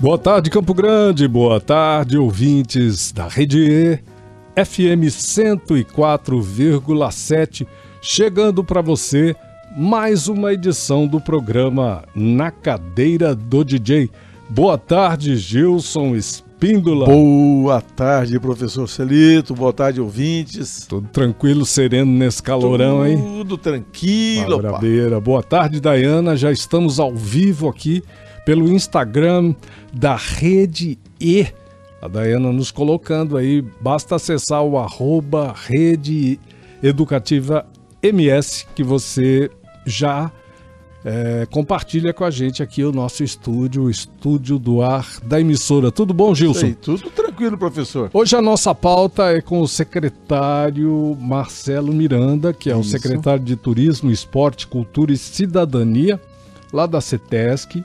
Boa tarde, Campo Grande. Boa tarde, ouvintes da Rede E, FM 104,7, chegando para você mais uma edição do programa Na Cadeira do DJ. Boa tarde, Gilson Espíndola. Boa tarde, professor Celito. Boa tarde, ouvintes. Tudo tranquilo, sereno nesse calorão, Tudo hein? Tudo tranquilo. Maravilha. Boa tarde, Dayana. Já estamos ao vivo aqui pelo Instagram da Rede E. A Dayana nos colocando aí, basta acessar o arroba Rede Educativa MS que você já é, compartilha com a gente aqui o nosso estúdio, o estúdio do ar da emissora. Tudo bom, Gilson? aí, tudo tranquilo, professor. Hoje a nossa pauta é com o secretário Marcelo Miranda, que é o Isso. secretário de Turismo, Esporte, Cultura e Cidadania, lá da CETESC,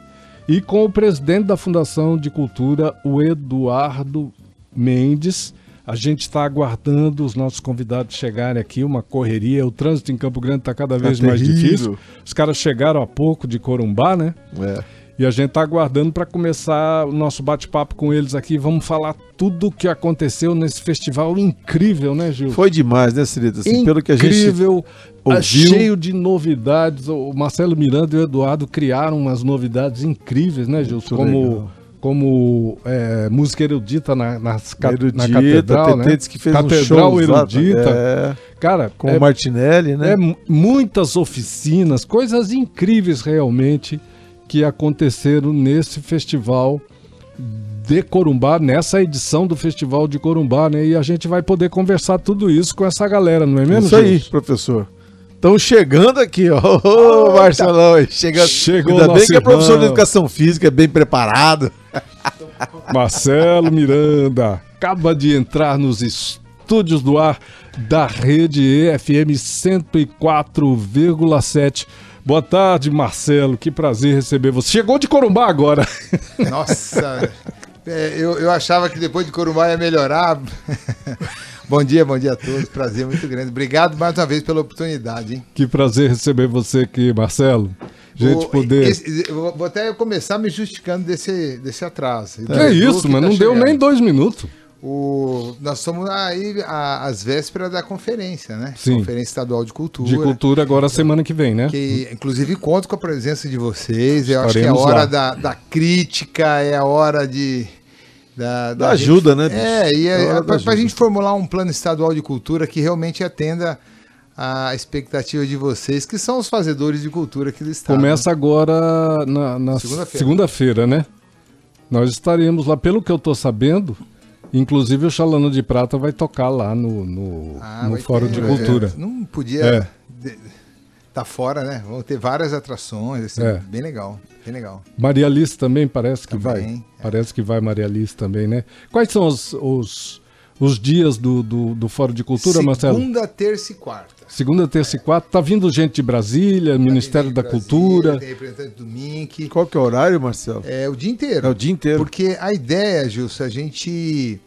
e com o presidente da Fundação de Cultura, o Eduardo Mendes. A gente está aguardando os nossos convidados chegarem aqui, uma correria. O trânsito em Campo Grande está cada vez mais terrível. difícil. Os caras chegaram há pouco de Corumbá, né? É. E a gente tá aguardando para começar o nosso bate-papo com eles aqui. Vamos falar tudo o que aconteceu nesse festival incrível, né, Gil? Foi demais, né, Celito? Assim, pelo que a gente incrível, ouviu. cheio de novidades. O Marcelo Miranda e o Eduardo criaram umas novidades incríveis, né, Gil? Muito Como, legal. como é, música erudita na, nas Erudita, na catedral, né? Que fez Catedral um show erudita. É, Cara, com é o Martinelli, né? é mu- muitas oficinas, coisas incríveis realmente que aconteceram nesse festival de Corumbá, nessa edição do Festival de Corumbá, né? E a gente vai poder conversar tudo isso com essa galera, não é mesmo? Isso aí, Gilson? professor. Estão chegando aqui, ó. Ô, Marcelão, aí, chegando. Chegou Ainda bem que é professor de educação física, é bem preparado. Marcelo Miranda acaba de entrar nos estúdios do ar da Rede EFM 104,7. Boa tarde, Marcelo. Que prazer receber você. Chegou de Corumbá agora. Nossa, é, eu, eu achava que depois de Corumbá ia melhorar. bom dia, bom dia a todos. Prazer muito grande. Obrigado mais uma vez pela oportunidade, hein? Que prazer receber você aqui, Marcelo. Gente, O- poder. esse- vou até começar me justificando desse, desse atraso. Que é isso, mas não deu nem dois minutos. O, nós estamos aí às vésperas da conferência, né? Sim. Conferência Estadual de Cultura. De cultura agora semana que vem, né? Que, inclusive, conto com a presença de vocês. Eu acho que é a Estaremos hora da, da crítica, é a hora de. Da, Da ajuda, né? É, e É é, da para a gente formular um plano estadual de cultura que realmente atenda a expectativa de vocês, que são os fazedores de cultura aqui do estado. Começa agora na, na Segunda-feira. segunda-feira, né? Nós estaremos lá, pelo que eu tô sabendo. Inclusive o Xalana de Prata vai tocar lá no, no, Ah, no Fórum ter, de é, Cultura. não podia. É. de- Tá fora, né? Vão ter várias atrações, assim, É. bem legal, bem legal. Maria Alice também parece que Também, vai. é. Parece que vai Maria Alice também, né? Quais são os, os, os dias do, do, do Fórum de Cultura, Marcelo? Segunda, terça e quarta. Segunda, terça e quarta. Tá vindo gente de Brasília, Ministério da Brasília, Cultura. Tem representante do MINC. Qual que é o horário, Marcelo? É o dia inteiro. É o dia inteiro. Porque a ideia, Gilson, a gente,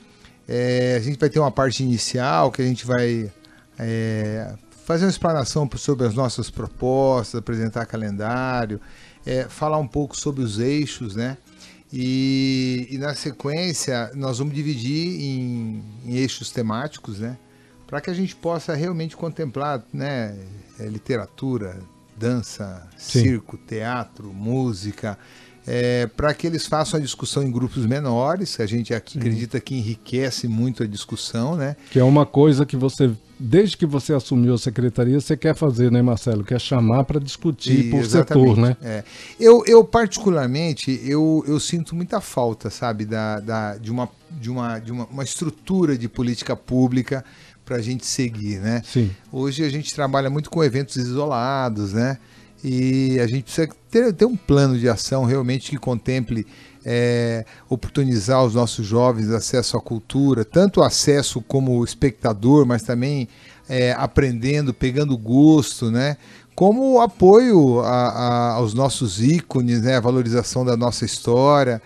é, a gente vai ter uma parte inicial que a gente vai é, fazer uma explanação sobre as nossas propostas, apresentar calendário, é, falar um pouco sobre os eixos, né? E, e na sequência nós vamos dividir em, em eixos temáticos, né? Para que a gente possa realmente contemplar, né? é, literatura, dança, Sim. circo, teatro, música, para que eles façam a discussão em grupos menores. A gente aqui acredita que enriquece muito a discussão, né? Que é uma coisa que você, desde que você assumiu a secretaria, você quer fazer, né, Marcelo? Quer chamar para discutir E- por setor, né? é. Eu, eu particularmente, eu, eu sinto muita falta, sabe, da, da, de, uma, de, uma, de uma, uma estrutura de política pública para a gente seguir, né? Sim. Hoje a gente trabalha muito com eventos isolados, né? E a gente precisa ter, ter um plano de ação realmente que contemple é, oportunizar os nossos jovens acesso à cultura, tanto acesso como espectador, mas também é, aprendendo, pegando gosto, né? Como apoio a- a- aos nossos ícones, né? A valorização da nossa história.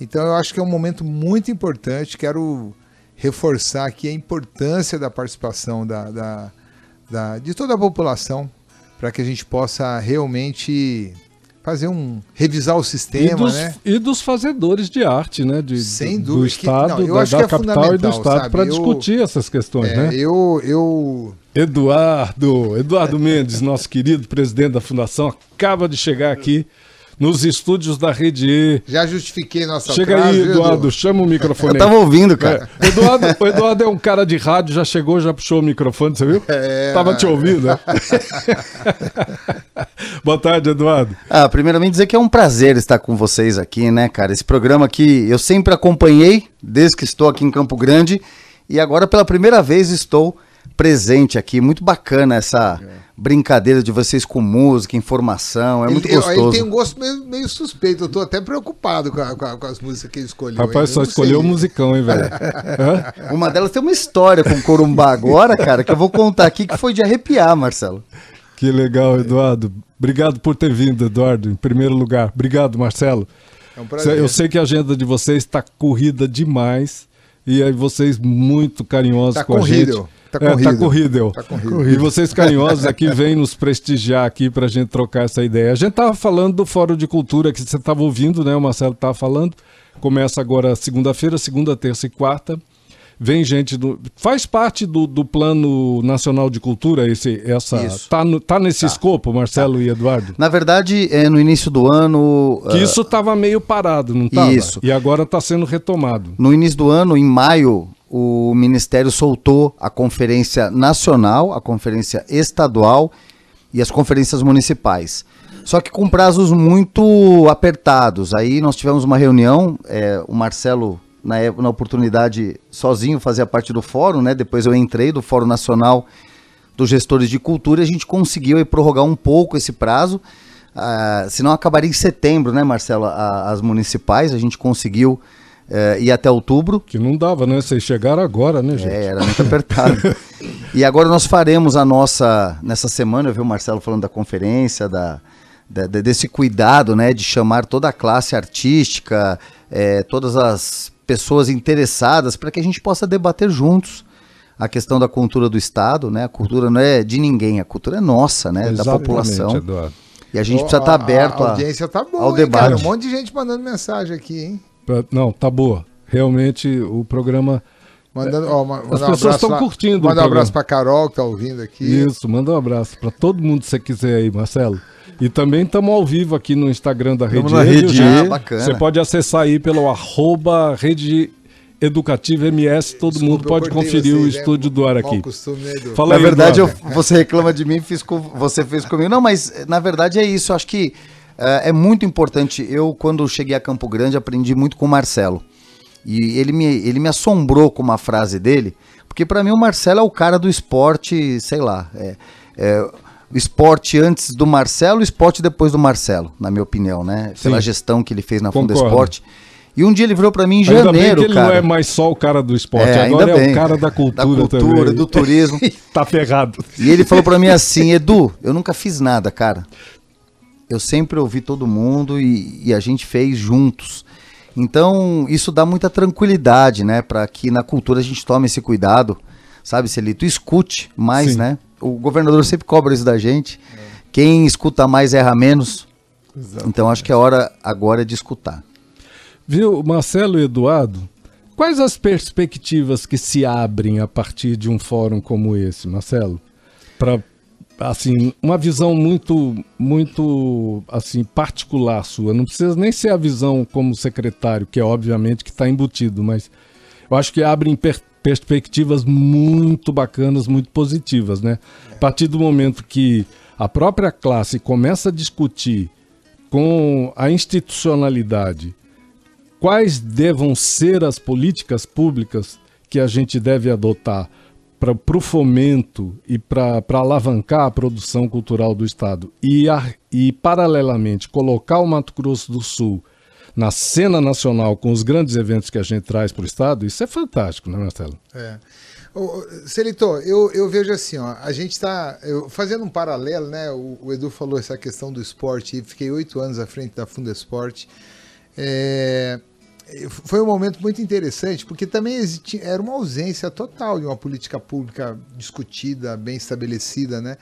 Então eu acho que é um momento muito importante. Quero reforçar aqui a importância da participação da, da- da- de toda a população para que a gente possa realmente fazer um revisar o sistema, e dos, né? E dos fazedores de arte, né? De, Sem do, dúvida. do Estado, que, não, da, da é capital e do Estado, para discutir essas questões, é, né? Eu, eu Eduardo, Eduardo Mendes, nosso querido presidente da Fundação, acaba de chegar aqui nos estúdios da Rede E. Já justifiquei nossa Chega atraso, aí, Eduardo, Edu? chama o microfone Eu tava ouvindo, cara. É, Eduardo, o Eduardo é um cara de rádio, já chegou, já puxou o microfone, você viu? É. Tava te ouvindo, né? Boa tarde, Eduardo. Ah, primeiramente dizer que é um prazer estar com vocês aqui, né, cara? Esse programa que eu sempre acompanhei desde que estou aqui em Campo Grande e agora pela primeira vez estou presente aqui. Muito bacana essa brincadeira de vocês com música, informação, é Ele, muito eu- ele gostoso. tem um gosto meio, meio suspeito, eu tô até preocupado com, a- com a- com as músicas que ele escolheu. Rapaz, só escolheu o sei. musicão, hein, velho? Uma delas tem uma história com o Corumbá agora, cara, que eu vou contar aqui que foi de arrepiar, Marcelo. Que legal, Eduardo. Obrigado por ter vindo, Eduardo, em primeiro lugar. Obrigado, Marcelo. É um prazer. Eu sei que a agenda de vocês está corrida demais. E aí vocês muito carinhosos Tá com a corrido, gente. tá É, corrido. tá corrido. Tá corrido. E vocês carinhosos aqui vêm nos prestigiar aqui para a gente trocar essa ideia. A gente tava falando do Fórum de Cultura que você estava ouvindo, né? O Marcelo tava falando. Começa agora segunda-feira, segunda, terça e quarta. Vem gente do. Faz parte do, do Plano Nacional de Cultura, esse, essa. Isso. Tá, no- tá nesse escopo, Marcelo e Eduardo? Na verdade, é, no início do ano. Que ah, isso estava meio parado, não estava? Isso. E agora está sendo retomado. No início do ano, em maio, o Ministério soltou a conferência nacional, a conferência estadual e as conferências municipais. Só que com prazos muito apertados. Aí nós tivemos uma reunião, é, o Marcelo, na, ép- na oportunidade, sozinho fazia parte do fórum, né? Depois eu entrei do Fórum Nacional dos Gestores de Cultura e a gente conseguiu aí, prorrogar um pouco esse prazo. Ah, senão acabaria em setembro, né, Marcelo? A- as municipais, a gente conseguiu eh, ir até outubro. Que não dava, né? Vocês chegaram agora, né, gente? É, era muito apertado. e agora nós faremos a nossa. Nessa semana, eu vi o Marcelo falando da conferência, da, da- de- desse cuidado, né, de chamar toda a classe artística, eh, todas as pessoas interessadas, para que a gente possa debater juntos a questão da cultura do Estado, né? A cultura não é de ninguém, a cultura é nossa, né? da Exatamente, população. Eduardo. E a gente precisa estar a- aberto A a, audiência tá boa, ao hein, debate. cara? Um monte de gente mandando mensagem aqui, hein? Não, tá boa. Realmente o programa. Mandando, ó, ma- mandar um pessoas estão lá- curtindo o Mandar um programa. abraço pra Carol, que tá ouvindo aqui. Isso, manda um abraço para todo mundo que você quiser aí, Marcelo. E também estamos ao vivo aqui no Instagram da Rede na Rede? E. Ah, bacana. Você pode acessar aí pelo arroba Rede Educativa MS, todo Desculpa, mundo pode conferir o vocês, né? estúdio do ar aqui. costume, né? Fala Na aí, verdade, eu, você reclama de mim, fiz com, você fez comigo. Não, mas na verdade é isso. Acho que eh, é muito importante. Eu, quando cheguei a Campo Grande, aprendi muito com o Marcelo. E ele me, ele me assombrou com uma frase dele, porque para mim o Marcelo é o cara do esporte, sei lá. É, é, o esporte antes do Marcelo, o esporte depois do Marcelo, na minha opinião, né? Pela Sim. gestão que ele fez na Concordo. Fundo Esporte. E um dia ele virou para mim em Ainda bem janeiro, que ele cara. não é mais só o cara do esporte, É, agora é bem. o cara da cultura, Da cultura, também. do turismo. tá ferrado. E ele falou pra mim assim, Edu, eu nunca fiz nada, cara. Eu sempre ouvi todo mundo e, e a gente fez juntos. Então, isso dá muita tranquilidade, né? Pra que na cultura a gente tome esse cuidado, sabe, Celito? Escute mais, Sim. né? O governador sempre cobra isso da gente. Quem escuta mais erra menos. Então, acho que é hora agora de escutar. Viu, Marcelo e Eduardo? Quais as perspectivas que se abrem a partir de um fórum como esse, Marcelo? Para assim, uma visão muito muito assim particular sua. Não precisa nem ser a visão como secretário, que é obviamente que está embutido, mas eu acho que abrem per- perspectivas muito bacanas, muito positivas, né? A partir do momento que a própria classe começa a discutir com a institucionalidade quais devam ser as políticas públicas que a gente deve adotar para o fomento e para alavancar a produção cultural do Estado e, a- e, paralelamente, colocar o Mato Grosso do Sul na cena nacional com os grandes eventos que a gente traz para o Estado, isso é fantástico, né, Marcelo? É. Celito, eu, eu vejo assim, ó, a gente está fazendo um paralelo, né? O, o Edu falou essa questão do esporte, fiquei oito anos à frente da Funda Esporte. É, foi um momento muito interessante, porque também existia, era uma ausência total de uma política pública discutida, bem estabelecida, né?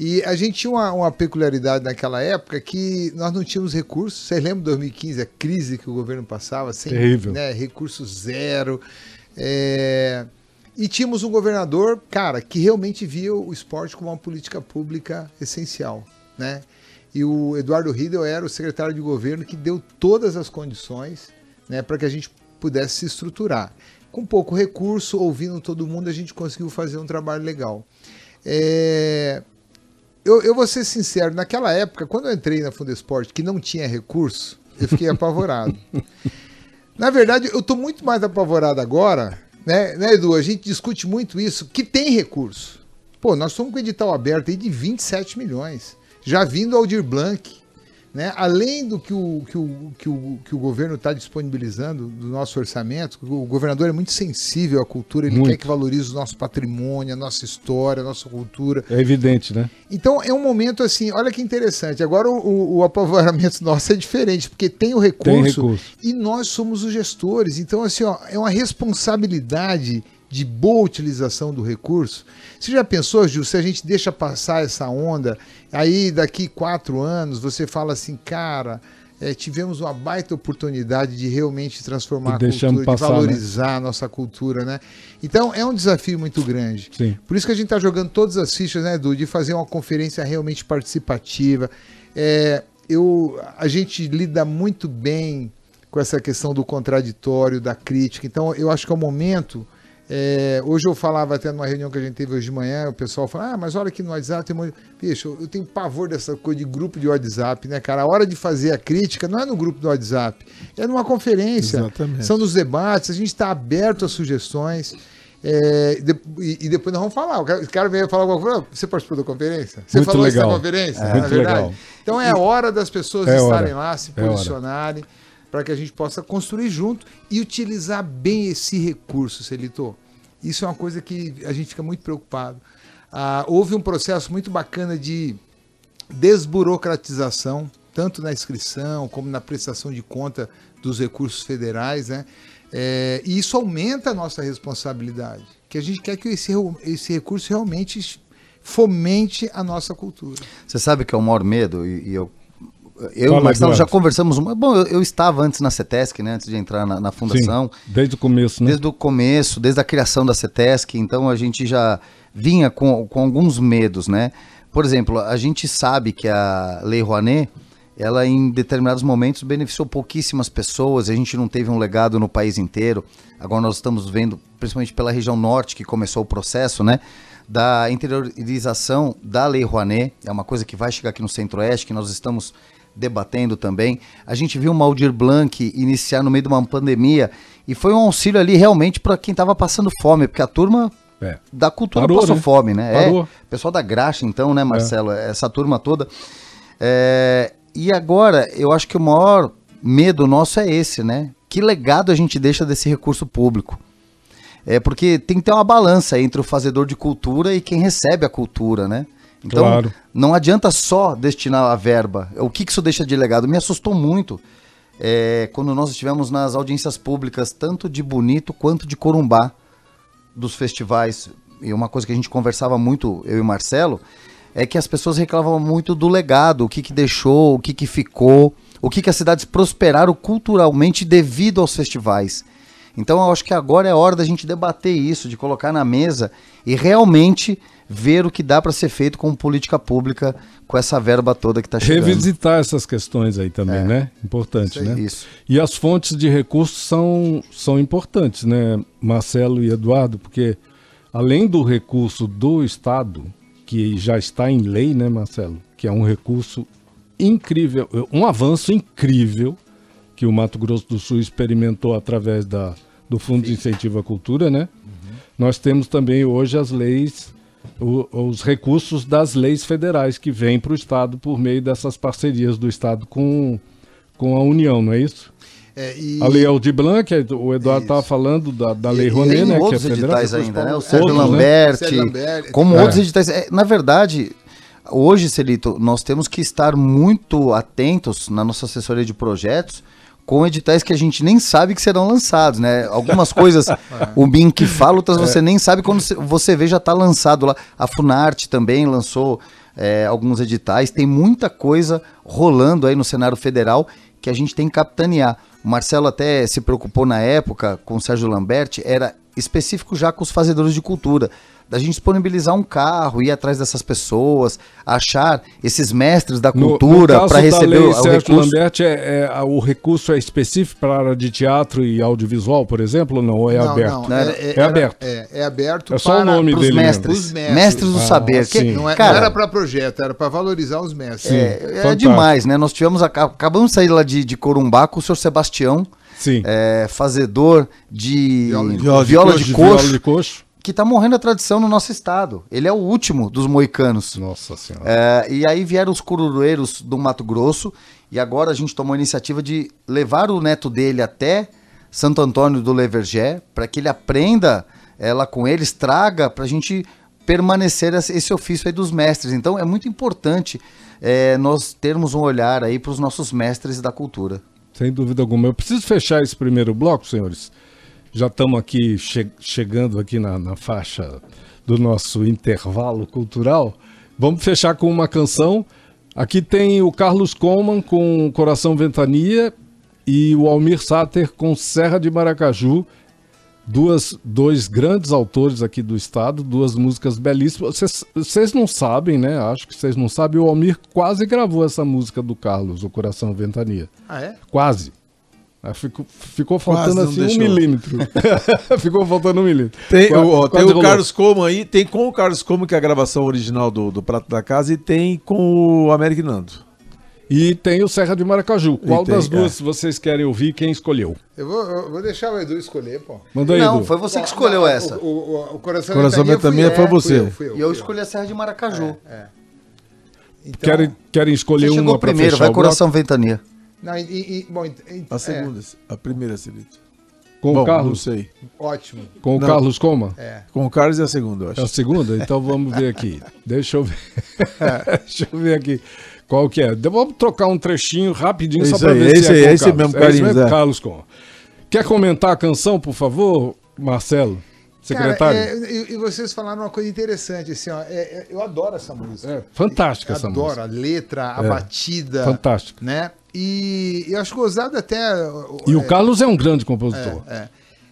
E a gente tinha uma, uma, peculiaridade naquela época que nós não tínhamos recursos. Vocês lembram de 2015, a crise que o governo passava? Sem, Terrível. Né, recurso zero. É... E tínhamos um governador, cara, que realmente via o esporte como uma política pública essencial, né? E o Eduardo Riedel era o secretário de governo que deu todas as condições né, para que a gente pudesse se estruturar. Com pouco recurso, ouvindo todo mundo, a gente conseguiu fazer um trabalho legal. É, eu, eu vou ser sincero, naquela época, quando eu entrei na Fundesport, que não tinha recurso, eu fiquei apavorado. na verdade, eu estou muito mais apavorado agora, né, né, Edu? A gente discute muito isso, que tem recurso. Pô, nós estamos com o edital aberto aí de 27 milhões, já vindo ao Dir Blanc, né? Além do que o, que o, que o, que o governo está disponibilizando do nosso orçamento, o governador é muito sensível à cultura, ele muito. quer que valorize o nosso patrimônio, a nossa história, a nossa cultura. É evidente, né? Então é um momento assim, olha que interessante. Agora o, o, apavoramento nosso é diferente, porque tem o recurso, tem recurso, e nós somos os gestores. Então, assim, ó, é uma responsabilidade de boa utilização do recurso. Você já pensou, Gil, se a gente deixa passar essa onda, aí daqui quatro anos você fala assim, cara, é, tivemos uma baita oportunidade de realmente transformar a cultura, passar, de né? valorizar né? a nossa cultura, né? Então é um desafio muito grande. Sim. Por isso que a gente está jogando todas as fichas, né, Edu, de fazer uma conferência realmente participativa. É, eu, a gente lida muito bem com essa questão do contraditório, da crítica. Então eu acho que é o momento é, hoje eu falava até numa reunião que a gente teve hoje de manhã, o pessoal falou: Ah, mas olha aqui no WhatsApp tem muito. Bicho, eu tenho pavor dessa coisa de grupo de WhatsApp, né, cara? A hora de fazer a crítica não é no grupo do WhatsApp, é numa conferência. Exatamente. São nos debates, a gente está aberto a sugestões. É, e, e, depois nós vamos falar. O cara, o cara veio falar alguma coisa. Você participou da conferência? Você muito falou legal. isso na conferência? É, muito verdade? legal. Então é a hora das pessoas é estarem hora. lá, se é posicionarem, para que a gente possa construir junto e utilizar bem esse recurso, Celito. Isso é uma coisa que a gente fica muito preocupado. Ah, houve um processo muito bacana de desburocratização, tanto na inscrição como na prestação de conta dos recursos federais, né? É, e isso aumenta a nossa responsabilidade, que a gente quer que esse, esse recurso realmente fomente a nossa cultura. Você sabe que é o maior medo, e, e eu eu Fala, e o Marcelo já conversamos. Bom, eu, eu, estava antes na CETESC, né, antes de entrar na, na fundação. Sim, desde o começo, né? Desde o começo, desde a criação da CETESC. Então a gente já vinha com, com alguns medos, né? Por exemplo, a gente sabe que a Lei Rouanet, ela em determinados momentos beneficiou pouquíssimas pessoas, a gente não teve um legado no país inteiro. Agora nós estamos vendo, principalmente pela região norte, que começou o processo, né? Da interiorização da Lei Rouanet, é uma coisa que vai chegar aqui no Centro-Oeste, que nós estamos debatendo também. A gente viu o Maldir Blanc iniciar no meio de uma pandemia e foi um auxílio ali realmente para quem estava passando fome, porque a turma é. da cultura Parou, passou né? fome, né? Parou. É, pessoal da graxa, então, né, Marcelo? É. Essa turma toda. É, e agora, eu acho que o maior medo nosso é esse, né? Que legado a gente deixa desse recurso público? É porque tem que ter uma balança entre o fazedor de cultura e quem recebe a cultura, né? Então, claro. não adianta só destinar a verba. O que, que isso deixa de legado? Me assustou muito é, quando nós estivemos nas audiências públicas, tanto de Bonito quanto de Corumbá, dos festivais. E uma coisa que a gente conversava muito, eu e o Marcelo, é que as pessoas reclamavam muito do legado, o que, que deixou, o que, que ficou, o que, que as cidades prosperaram culturalmente devido aos festivais. Então eu acho que agora é hora da gente debater isso, de colocar na mesa e realmente ver o que dá para ser feito como política pública com essa verba toda que está chegando. Revisitar essas questões aí também, é. né? Importante, isso, né? Isso. E as fontes de recursos são, são importantes, né, Marcelo e Eduardo, porque além do recurso do Estado, que já está em lei, né, Marcelo? Que é um recurso incrível, um avanço incrível que o Mato Grosso do Sul experimentou através da, do Fundo de Incentivo à Cultura, né? Uhum. Nós temos também hoje as leis o, os recursos das leis federais que vêm para o Estado por meio dessas parcerias do Estado com, com a União, não é isso? É, e... A Lei Aldir Blanc, o Eduardo estava falando da, da Lei Rouanet, né? que é federal. editais ainda, né? O Sérgio Lambert, né? como é. outros editais. É, na verdade, hoje, Celito, nós temos que estar muito atentos na nossa assessoria de projetos com editais que a gente nem sabe que serão lançados, né? Algumas coisas o BIM que fala, outras é. você nem sabe quando você vê já está lançado lá. A Funarte também lançou é, alguns editais. Tem muita coisa rolando aí no cenário federal que a gente tem que capitanear. O Marcelo até se preocupou na época com o Sérgio Lamberti, era específico já com os fazedores de cultura da gente disponibilizar um carro, ir atrás dessas pessoas, achar esses mestres da cultura para receber lei, o, o Sérgio Lambert, é, é, o recurso é específico para a área de teatro e audiovisual, por exemplo, ou não? Ou é não, aberto? Não, é, é, é, aberto. É, é, aberto. É só o nome dele. Mestres, mestres. mestres do ah, saber. Que, não, é, Cara, não, era para projeto, era para valorizar os mestres. Sim, é, é demais, né? Nós tivemos, acabamos de sair lá de, de Corumbá com o senhor Sebastião. Sim. É, fazedor de viola de, viola, viola de, de, coxo. Viola de coxo que está morrendo a tradição no nosso estado. Ele é o último dos moicanos. Nossa Senhora. É, e aí vieram os cururueiros do Mato Grosso, e agora a gente tomou a iniciativa de levar o neto dele até Santo Antônio do Levergé, para que ele aprenda ela com eles, traga para a gente permanecer esse ofício aí dos mestres. Então é muito importante é, nós termos um olhar aí para os nossos mestres da cultura. Sem dúvida alguma. Eu preciso fechar esse primeiro bloco, senhores já estamos aqui che chegando aqui na, na faixa do nosso intervalo cultural. Vamos fechar com uma canção. Aqui tem o Carlos Coman com Coração Ventania e o Almir Sater com Serra de Maracaju. Duas, dois grandes autores aqui do estado, duas músicas belíssimas. Vocês não sabem, né? Acho que vocês não sabem. O Almir quase gravou essa música do Carlos, O Coração Ventania. Ah, é? Quase. Ficou, ficou faltando assim deixou. um milímetro. ficou faltando um milímetro. Tem, o, tem o Carlos Como aí, tem com o Carlos Como, que é a gravação original do, do Prato da Casa, e tem com o Américo Nando. E tem o Serra de Maracaju. Qual tem, das duas é. vocês querem ouvir? Quem escolheu? Eu vou, eu vou deixar o Edu escolher, pô. Manda aí, Não, Edu. foi você que escolheu essa. O, o, o Coração, Coração Ventania foi, você. Fui eu, fui eu, e eu escolhi a Serra de Maracaju. É, é. Então, querem, querem escolher uma primeiro, vai Coração Ventania. Não, e, e, bom, a segunda, é. a primeira, Celito. Com bom, o Carlos? Não sei. Ótimo. Com não. o Carlos Coma? É. Com o Carlos é a segunda, eu acho. É a segunda? Então vamos ver aqui. Deixa eu ver. Deixa eu ver aqui. Qual que é? Vamos trocar um trechinho rapidinho só para ver esse se é, é, esse mesmo, Carlos. É esse mesmo, Carlos Coma. Quer comentar a canção, por favor, Marcelo? Secretário. Cara, é, e, e, vocês falaram uma coisa interessante, assim, ó, é, é, eu adoro essa música. É, fantástica essa adoro música. Adoro a letra, a é, batida. Fantástica. Né? E eu acho gozado até. E é, o Carlos é um grande compositor. É, é.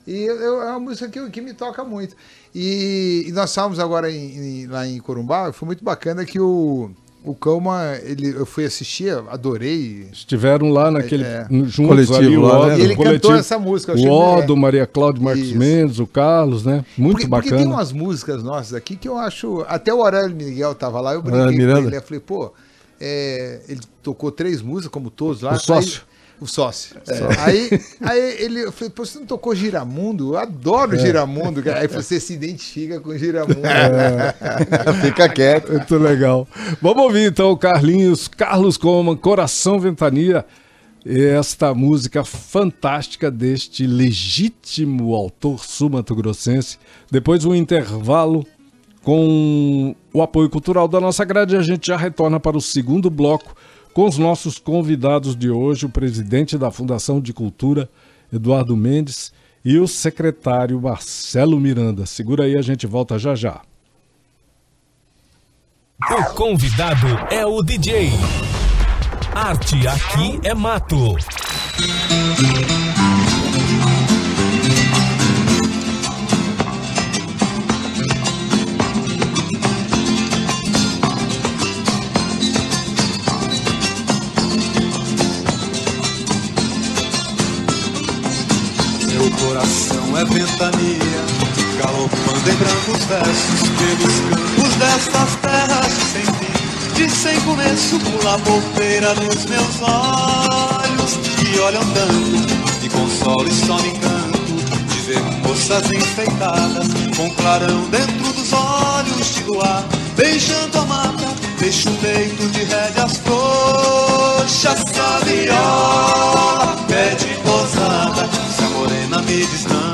E eu, é uma música que, que me toca muito. E, e nós estávamos agora em, em, lá em Corumbá, foi muito bacana que o, o Calma, ele, eu fui assistir, adorei. Estiveram lá naquele é, juntos coletivo, ali, o Odo, né? E ele coletivo, cantou essa música. O Odo, é. Maria Cláudia Marcos Isso. Mendes, o Carlos, né? Muito porque, bacana. Porque tem umas músicas nossas aqui que eu acho... Até o Aurélio Miguel tava lá, eu brinquei com ele. Eu falei, pô, é, ele tocou três músicas, como todos lá. O sócio. Aí, o sócio. É. Aí, aí ele, eu falei, pô, você não tocou Giramundo? Eu adoro é. Giramundo. Aí você se identifica com Giramundo. É. Fica quieto. Muito legal. Vamos ouvir então o Carlinhos, Carlos Coman, Coração Ventania. Esta música fantástica deste legítimo autor sumato-grossense. Depois um intervalo com o apoio cultural da nossa grade, a gente já retorna para o segundo bloco com os nossos convidados de hoje, o presidente da Fundação de Cultura, Eduardo Mendes, e o secretário Marcelo Miranda. Segura aí, a gente volta já já. O convidado é o DJ. Arte aqui é mato. É ventania, galopando em brancos versos pelos campos dessas terras sem fim, de sem começo, pula a bobeira nos meus olhos que olham tanto, me consola e só me encanto de ver moças enfeitadas com clarão dentro dos olhos de luar, beijando a mata, deixa o peito de rédeas frouxas, saviola, pede posada morena me diz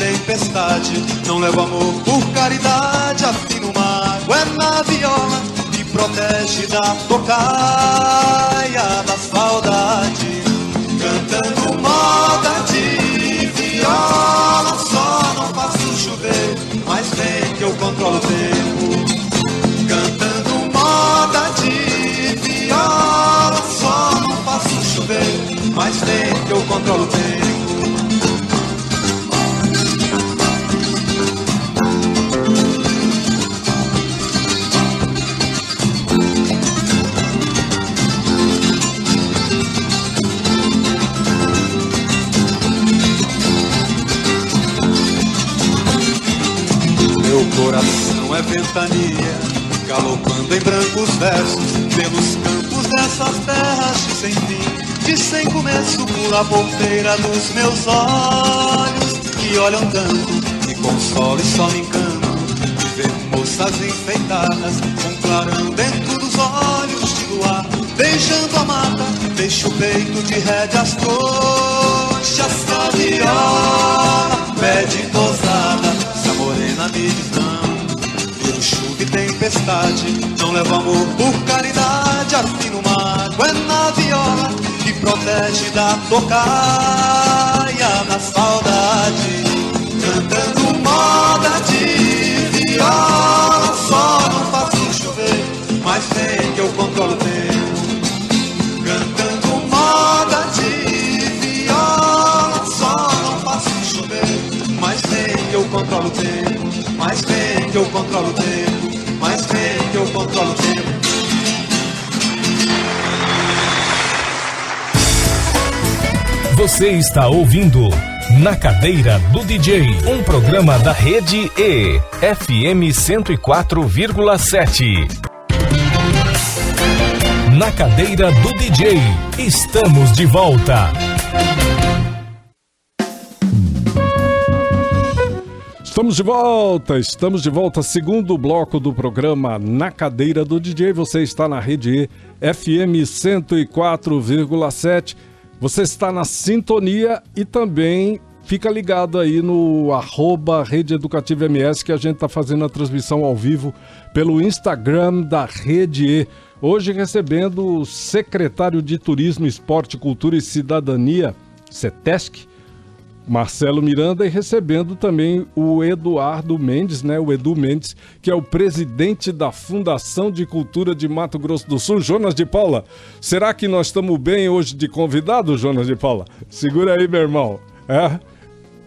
tempestade. Não levo amor por caridade, assim afino mago é na viola e protege da tocaia da saudade. Cantando moda de viola, só não faço chover, mas vem que eu controlo o tempo. Cantando moda de viola, só não faço chover, mas vem que eu controlo o tempo. Coração é ventania, galopando em brancos versos pelos campos dessas terras de sem fim, de sem começo, pula a dos meus olhos que olham tanto, e consolo e só me encanto de ver moças enfeitadas com clarão dentro dos olhos de luar, beijando a mata, deixa o peito de rédeas coxas, saviola, pede tosada, não levo amor por caridade, afino é na viola, que protege da tocaia, da saudade, cantando moda de viola, só não faço chover, mas vem que eu controlo o tempo. Cantando moda de viola, só não faço chover. Mas vem que eu controlo o tempo, mas vem que eu controlo o tempo, controlo o tempo. Você está ouvindo Na Cadeira do DJ, um programa da rede E, FM 104,7. Na Cadeira do DJ, estamos de volta. Estamos de volta, estamos de volta, segundo bloco do programa Na Cadeira do DJ. Você está na rede E, FM 104,7. Você está na sintonia e também fica ligado aí no arroba Rede Educativa MS que a gente está fazendo a transmissão ao vivo pelo Instagram da Rede E. Hoje recebendo o secretário de Turismo, Esporte, Cultura e Cidadania, CETESC, Marcelo Miranda, e recebendo também o Eduardo Mendes, né? O Edu Mendes, que é o presidente da Fundação de Cultura de Mato Grosso do Sul. Jonas de Paula, será que nós estamos bem hoje de convidado, Jonas de Paula? Segura aí, meu irmão. É?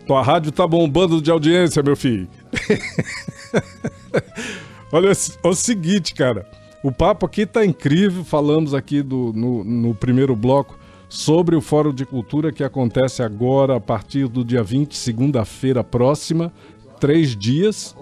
Tua rádio tá bombando de audiência, meu filho. Olha é o seguinte, cara. O papo aqui tá incrível. Falamos aqui do, no, no primeiro bloco sobre o Fórum de Cultura que acontece agora a partir do dia 20, segunda-feira próxima, três dias.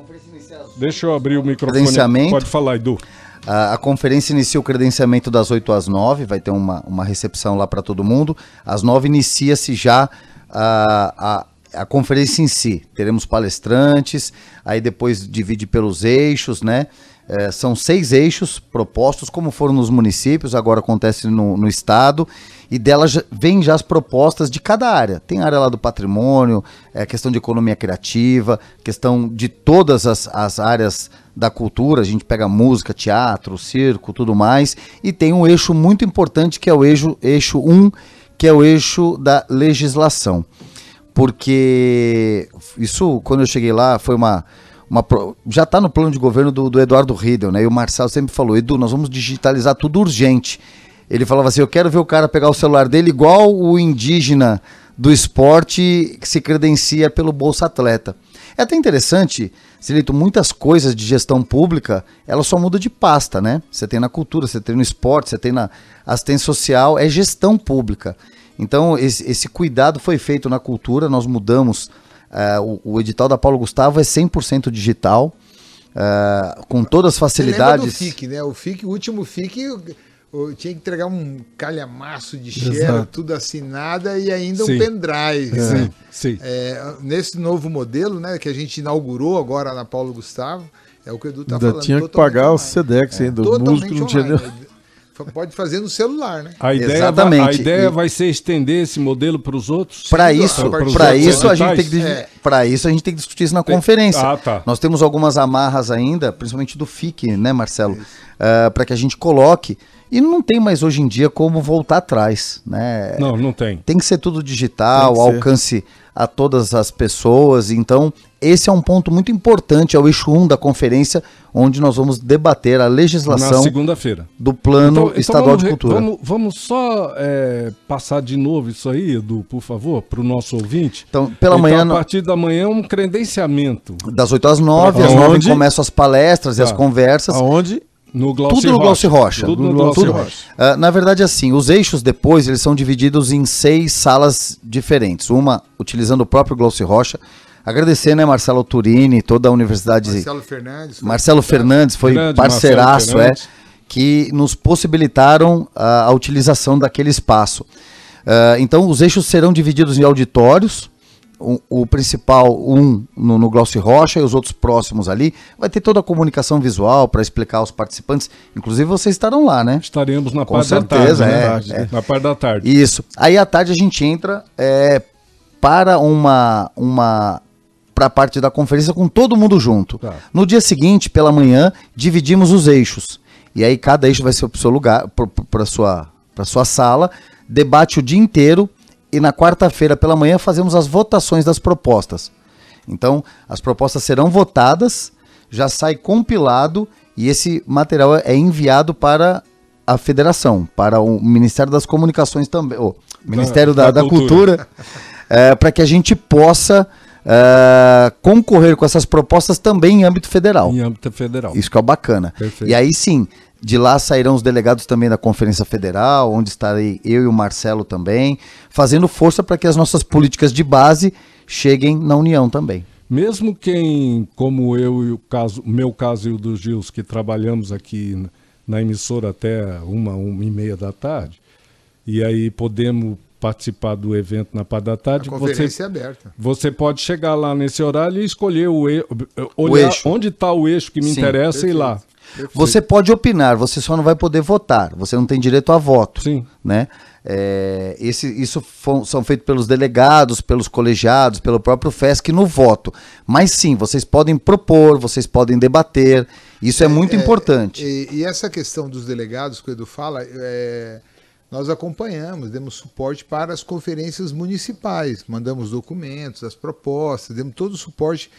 Deixa eu abrir o microfone. Credenciamento. Pode falar, Edu. A, a conferência inicia o credenciamento das 8 às 9, vai ter uma, uma recepção lá para todo mundo. Às 9 inicia-se já a, a, a conferência em si. Teremos palestrantes, aí depois divide pelos eixos, né? É, são seis eixos propostos, como foram nos municípios, agora acontece no, no estado, e dela já, vem já as propostas de cada área. Tem área lá do patrimônio, é, questão de economia criativa, questão de todas as, as áreas da cultura, a gente pega música, teatro, circo, tudo mais, e tem um eixo muito importante que é o eixo, eixo 1, que é o eixo da legislação. Porque isso, quando eu cheguei lá, foi uma uma, já está no plano de governo do, do Eduardo Riedel, né? E o Marcelo sempre falou, Edu, nós vamos digitalizar tudo urgente. Ele falava assim, eu quero ver o cara pegar o celular dele igual o indígena do esporte que se credencia pelo Bolsa Atleta. É até interessante, Celito, muitas coisas de gestão pública, ela só muda de pasta, né? Você tem na cultura, você tem no esporte, você tem na assistência social, é gestão pública. Então, esse, esse cuidado foi feito na cultura, nós mudamos Uh, o, o, edital da Paulo Gustavo é 100% digital, uh, com todas as facilidades. Você do FIC, né? O FIC, o último FIC, eu, eu tinha que entregar um calhamaço de share, tudo assinada e ainda Sim. um pendrive. É. né? Sim. É, nesse novo modelo, né, que a gente inaugurou agora na Paulo Gustavo, é o que o Edu tá Ainda falando. tinha que pagar o online. Sedex ainda, o Totalmente músico não tinha Pode fazer no celular, né? A ideia, vai, a Exatamente. ideia E- vai ser estender esse modelo para os outros? Para isso, para isso a gente tem que É, para isso a gente tem que discutir isso na conferência. Ah, tá. Nós temos algumas amarras ainda, principalmente do FIC, né, Marcelo? para que a gente coloque. E não tem mais hoje em dia como voltar atrás, né? Não, não tem. Tem que ser tudo digital, que ser. alcance a todas as pessoas. Então, esse é um ponto muito importante, é o eixo 1 da conferência, onde nós vamos debater a legislação segunda-feira. do Plano Então- então Estadual vamos de Cultura. Vamos, vamos só é, passar de novo isso aí, Edu, por favor, para o nosso ouvinte. Então, pela Então, manhã, a partir da manhã, um credenciamento das 8 às 9, às Aonde? 9 começam as palestras e as Tá. conversas. Aonde? No Glauci Tudo no Glauci Rocha. Tudo no Glauci Rocha. Ah, na verdade, assim, os eixos depois eles são divididos em seis salas diferentes. Uma utilizando o próprio Glauci Rocha. Agradecer, né, Marcelo Turini, toda a universidade. Marcelo Fernandes. Marcelo Fernandes foi Grande parceiraço, é, que nos possibilitaram a, a utilização daquele espaço. Ah, então, os eixos serão divididos em auditórios. O, o principal, um no, no Glauci Rocha e os outros próximos ali. Vai ter toda a comunicação visual para explicar aos participantes. Inclusive, vocês estarão lá, né? Estaremos na Com parte certeza, da é, tarde. né? é. Na parte da tarde. Isso. Aí à tarde a gente entra é, para uma uma para a parte da conferência com todo mundo junto. Tá. No dia seguinte, pela manhã, dividimos os eixos. E aí cada eixo vai ser para o seu lugar, para sua para sua sala, debate o dia inteiro e na quarta-feira pela manhã fazemos as votações das propostas. Então, as propostas serão votadas, já sai compilado e esse material é enviado para a federação, para o Ministério das Comunicações também, o Ministério da, da da Cultura. Cultura, é, para que a gente possa é, concorrer com essas propostas também em âmbito federal. Em âmbito federal. Isso que é bacana. Perfeito. E aí sim, de lá sairão os delegados também da Conferência Federal, onde estarei eu e o Marcelo também, fazendo força para que as nossas políticas de base cheguem na União também. Mesmo quem, como eu e o caso, meu caso e o do Gils, que trabalhamos aqui na emissora até uma, uma e meia da tarde, e aí podemos participar do evento na parte da A tarde, conferência você, é aberta. você pode chegar lá nesse horário e escolher o, e- olhar eixo. onde está o eixo que me Sim, interessa e ir lá. Você pode opinar, você só não vai poder votar, você não tem direito a voto. Sim. Né? É, esse, isso fo- são feitos pelos delegados, pelos colegiados, pelo próprio FESC no voto. Mas sim, vocês podem propor, vocês podem debater, isso é, muito importante. E, e essa questão dos delegados que o Edu fala, é, nós acompanhamos, demos suporte para as conferências municipais, mandamos documentos, as propostas, demos todo o suporte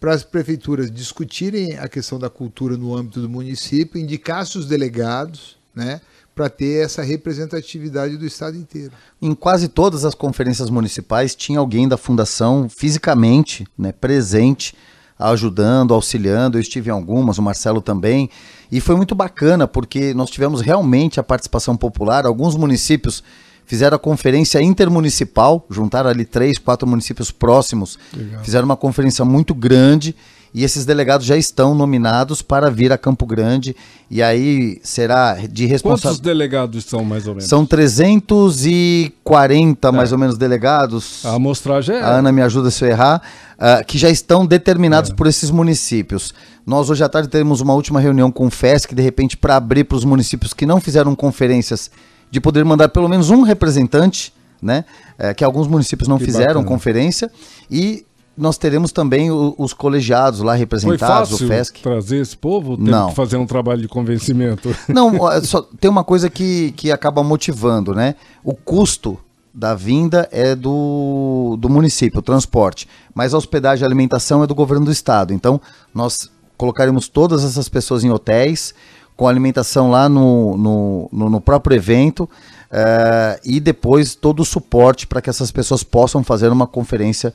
para as prefeituras discutirem a questão da cultura no âmbito do município, indicasse os delegados, né, para ter essa representatividade do estado inteiro. Em quase todas as conferências municipais tinha alguém da fundação fisicamente né, presente, ajudando, auxiliando. Eu estive em algumas, o Marcelo também. E foi muito bacana, porque nós tivemos realmente a participação popular. Alguns municípios fizeram a conferência intermunicipal, juntaram ali três, quatro municípios próximos, fizeram uma conferência muito grande. E esses delegados já estão nominados para vir a Campo Grande. E aí será de Quantos responsabilidade. delegados são mais ou menos? São 340 mais ou menos delegados. A amostragem é. A Ana me ajuda se eu errar, ah, que já estão determinados por esses municípios. Nós hoje à tarde teremos uma última reunião com o FESC, de repente, para abrir para os municípios que não fizeram conferências, de poder mandar pelo menos um representante, né? eh, que alguns municípios não Que fizeram bacana. conferência. E nós teremos também o- os colegiados lá Foi representados, fácil o FESC. trazer esse povo? Teve Não. que fazer um trabalho de convencimento. Não, só tem uma coisa que, que acaba motivando, né? O custo da vinda é do, do município, o transporte. Mas a hospedagem e alimentação é do governo do estado. Então, nós colocaremos todas essas pessoas em hotéis, com alimentação lá no, no, no- no próprio evento, eh, e depois todo o suporte para que essas pessoas possam fazer uma conferência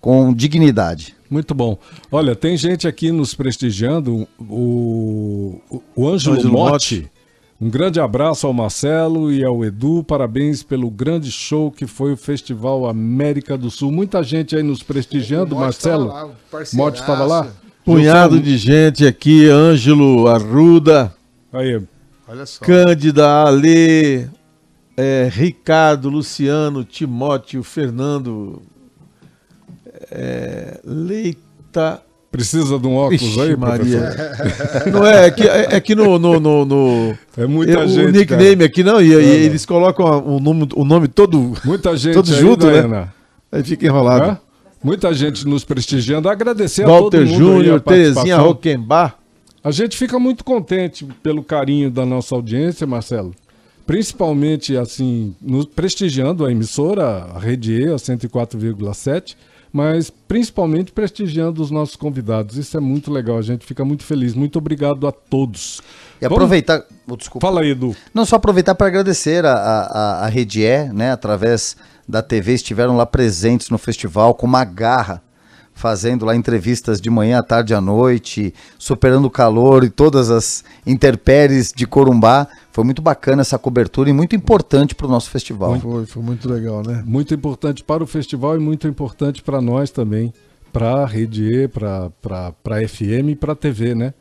com dignidade. Muito bom. Olha, tem gente aqui nos prestigiando, o, o, Ângelo Ângelo Motti. Um grande abraço ao Marcelo e ao Edu, parabéns pelo grande show que foi o Festival América do Sul. Muita gente aí nos prestigiando, O Motti Marcelo. Motti estava lá? Punhado de gente aqui, Ângelo, Arruda, Aí, Olha só. Cândida, Ale, é, Ricardo, Luciano, Timóteo, Fernando, é, Leita. precisa de um óculos Ixi, aí, Maria. professor? Não é, é que, é, é que no, no, no, no- É muita é, gente, o nickname aqui não, e, e eles colocam o nome, o nome todo, Muita gente Todos aí, junto, né? Diana. aí fica enrolado. Muita gente nos prestigiando. Agradecer a Walter todo mundo a Júnior, Terezinha. Roquembar. A gente fica muito contente pelo carinho da nossa audiência, Marcelo. Principalmente, assim, nos prestigiando a emissora, a Rede E, a 104,7, mas principalmente prestigiando os nossos convidados. Isso é muito legal, a gente fica muito feliz. Muito obrigado a todos. E aproveitar. Oh, desculpa. Fala aí, Edu. Não, só aproveitar para agradecer a, a, a Rede E, né, através da TV, estiveram lá presentes no festival com uma garra, fazendo lá entrevistas de manhã, à tarde e à noite, superando o calor e todas as intempéries de Corumbá. Foi muito bacana essa cobertura e muito importante para o nosso festival. Foi, foi muito legal, né? Muito importante para o festival e muito importante para nós também, para a Rede E, para a FM e para a TV, né?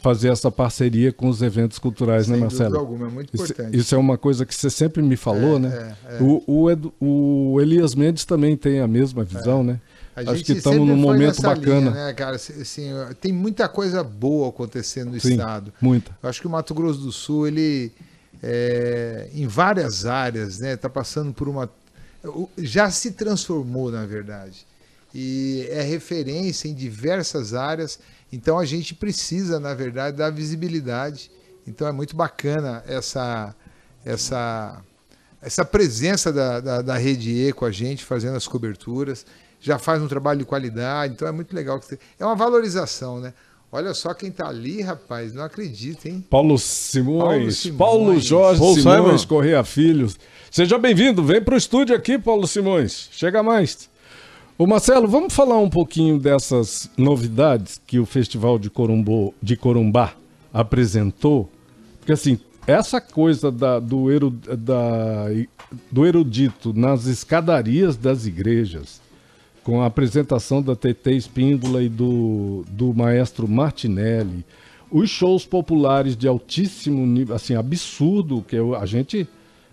Fazer essa parceria com os eventos culturais, Sem né, dúvida Marcelo? alguma, é muito Isso, importante. isso é uma coisa que você sempre me falou, É, né? é, é. O, o, Edu- o Elias Mendes também tem a mesma visão, né? A Acho gente que estamos num momento bacana. linha, né, cara? Assim, tem muita coisa boa acontecendo no Sim, estado. muita. Eu acho que o Mato Grosso do Sul, ele, é, em várias áreas, né, está passando por uma. Já se transformou, na verdade. E é referência em diversas áreas. Então a gente precisa, na verdade, dar visibilidade. Então é muito bacana essa, essa, essa presença da, da, da Rede E com a gente, fazendo as coberturas. Já faz um trabalho de qualidade, então é muito legal. que você- É uma valorização, né? Olha só quem tá ali, rapaz, não acredito, hein? Paulo Simões, Paulo Paulo, Simões. Jorge Paul Simões. Correia Filhos. Seja bem-vindo, vem para o estúdio aqui, Paulo Simões. Chega mais. Ô Marcelo, vamos falar um pouquinho dessas novidades que o Festival de, Corumbô, de Corumbá apresentou. Porque assim, essa coisa da- do, da- do erudito nas escadarias das igrejas, com a apresentação da TT Espíndola e do, do maestro Martinelli, os shows populares de altíssimo nível, assim, absurdo, que a gente,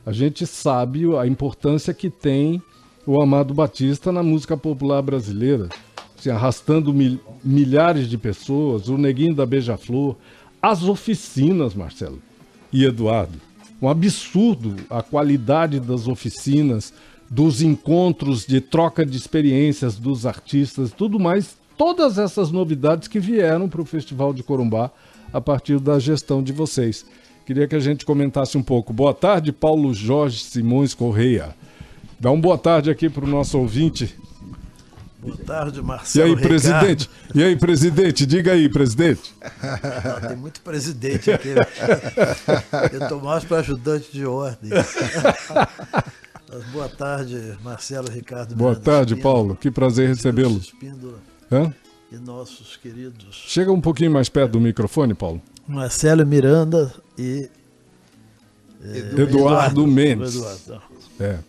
a gente sabe a importância que tem o Amado Batista na música popular brasileira, assim, arrastando mil- milhares de pessoas, o Neguinho da Beija-Flor, as oficinas, Marcelo e Eduardo. Um absurdo a qualidade das oficinas, dos encontros de troca de experiências dos artistas, tudo mais, todas essas novidades que vieram para o Festival de Corumbá a partir da gestão de vocês. Queria que a gente comentasse um pouco. Boa tarde, Paulo Jorge Simões Correia. Dá uma boa tarde aqui para o nosso ouvinte. Boa tarde, E Marcelo. aí, Ricardo. presidente? E aí, presidente? Diga aí, presidente. Ah, Tem muito presidente aqui. Eu estou mais para ajudante de ordem. Mas boa tarde, Marcelo Ricardo. Boa Miranda tarde, Espíndola, Paulo. Que prazer recebê-lo. E nossos queridos Chega um pouquinho mais perto do microfone, Paulo. Marcelo Miranda e eh, Eduardo Mendes. Eduardo. É.